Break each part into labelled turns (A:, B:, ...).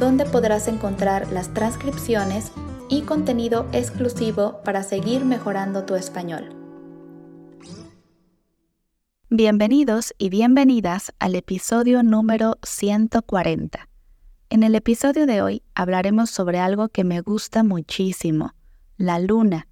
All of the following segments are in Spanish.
A: donde podrás encontrar las transcripciones y contenido exclusivo para seguir mejorando tu español. Bienvenidos y bienvenidas al episodio número 140. En el episodio de hoy hablaremos sobre algo que me gusta muchísimo, la luna.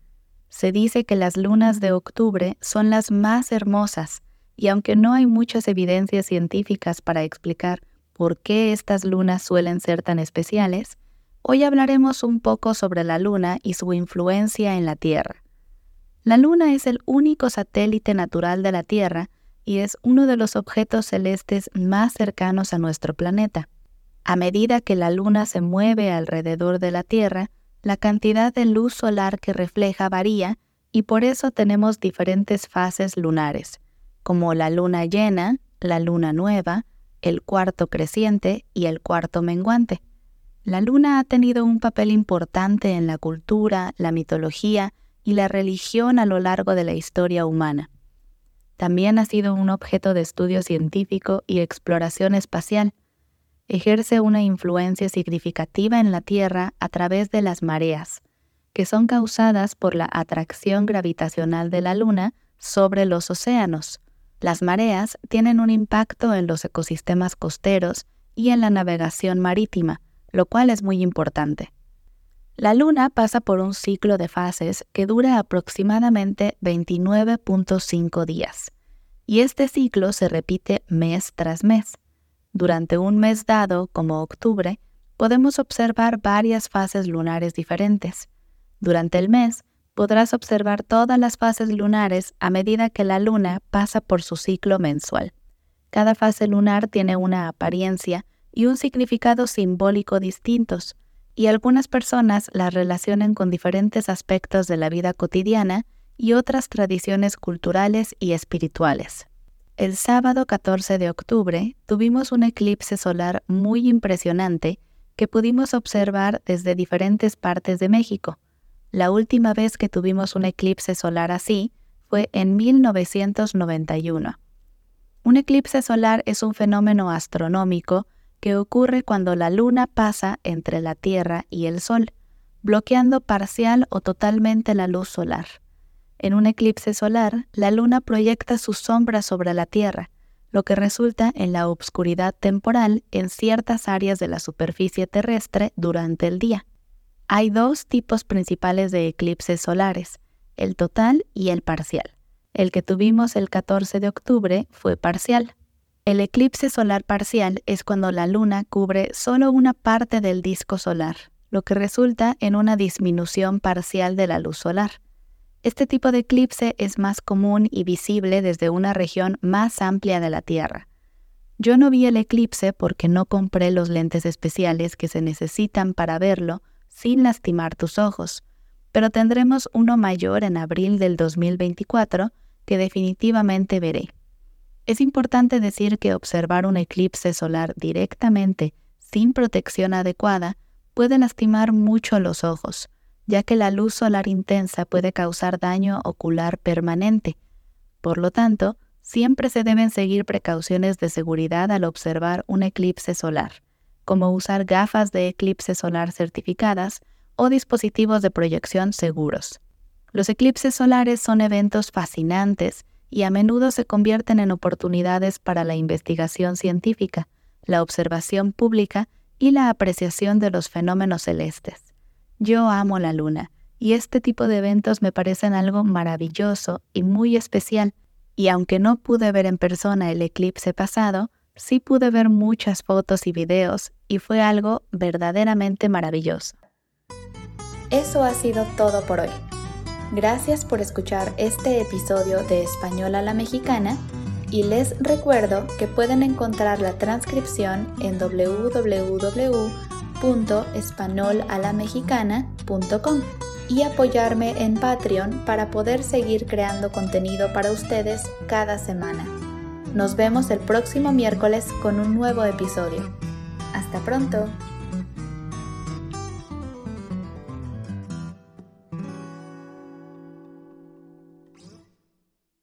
A: Se dice que las lunas de octubre son las más hermosas, y aunque no hay muchas evidencias científicas para explicar por qué estas lunas suelen ser tan especiales, hoy hablaremos un poco sobre la luna y su influencia en la Tierra. La luna es el único satélite natural de la Tierra y es uno de los objetos celestes más cercanos a nuestro planeta. A medida que la luna se mueve alrededor de la Tierra, la cantidad de luz solar que refleja varía y por eso tenemos diferentes fases lunares, como la luna llena, la luna nueva, el cuarto creciente y el cuarto menguante. La luna ha tenido un papel importante en la cultura, la mitología y la religión a lo largo de la historia humana. También ha sido un objeto de estudio científico y exploración espacial. Ejerce una influencia significativa en la Tierra a través de las mareas, que son causadas por la atracción gravitacional de la Luna sobre los océanos, las mareas tienen un impacto en los ecosistemas costeros y en la navegación marítima, lo cual es muy importante. La Luna pasa por un ciclo de fases que dura aproximadamente 29.5 días, y este ciclo se repite mes tras mes. Durante un mes dado, como octubre, podemos observar varias fases lunares diferentes. Durante el mes, podrás observar todas las fases lunares a medida que la luna pasa por su ciclo mensual. Cada fase lunar tiene una apariencia y un significado simbólico distintos, y algunas personas las relacionan con diferentes aspectos de la vida cotidiana y otras tradiciones culturales y espirituales. El sábado 14 de octubre tuvimos un eclipse solar muy impresionante que pudimos observar desde diferentes partes de México, la última vez que tuvimos un eclipse solar así fue en 1991. Un eclipse solar es un fenómeno astronómico que ocurre cuando la luna pasa entre la Tierra y el Sol, bloqueando parcial o totalmente la luz solar. En un eclipse solar, la luna proyecta su sombra sobre la Tierra, lo que resulta en la obscuridad temporal en ciertas áreas de la superficie terrestre durante el día. Hay dos tipos principales de eclipses solares, el total y el parcial. El que tuvimos el 14 de octubre fue parcial. El eclipse solar parcial es cuando la luna cubre solo una parte del disco solar, lo que resulta en una disminución parcial de la luz solar. Este tipo de eclipse es más común y visible desde una región más amplia de la Tierra. Yo no vi el eclipse porque no compré los lentes especiales que se necesitan para verlo, sin lastimar tus ojos, pero tendremos uno mayor en abril del 2024 que definitivamente veré. Es importante decir que observar un eclipse solar directamente, sin protección adecuada, puede lastimar mucho los ojos, ya que la luz solar intensa puede causar daño ocular permanente. Por lo tanto, siempre se deben seguir precauciones de seguridad al observar un eclipse solar como usar gafas de eclipse solar certificadas o dispositivos de proyección seguros. Los eclipses solares son eventos fascinantes y a menudo se convierten en oportunidades para la investigación científica, la observación pública y la apreciación de los fenómenos celestes. Yo amo la luna, y este tipo de eventos me parecen algo maravilloso y muy especial, y aunque no pude ver en persona el eclipse pasado, sí pude ver muchas fotos y videos y fue algo verdaderamente maravilloso. Eso ha sido todo por hoy. Gracias por escuchar este episodio de Español a la Mexicana y les recuerdo que pueden encontrar la transcripción en www.españolalamexicana.com y apoyarme en Patreon para poder seguir creando contenido para ustedes cada semana. Nos vemos el próximo miércoles con un nuevo episodio. Hasta pronto.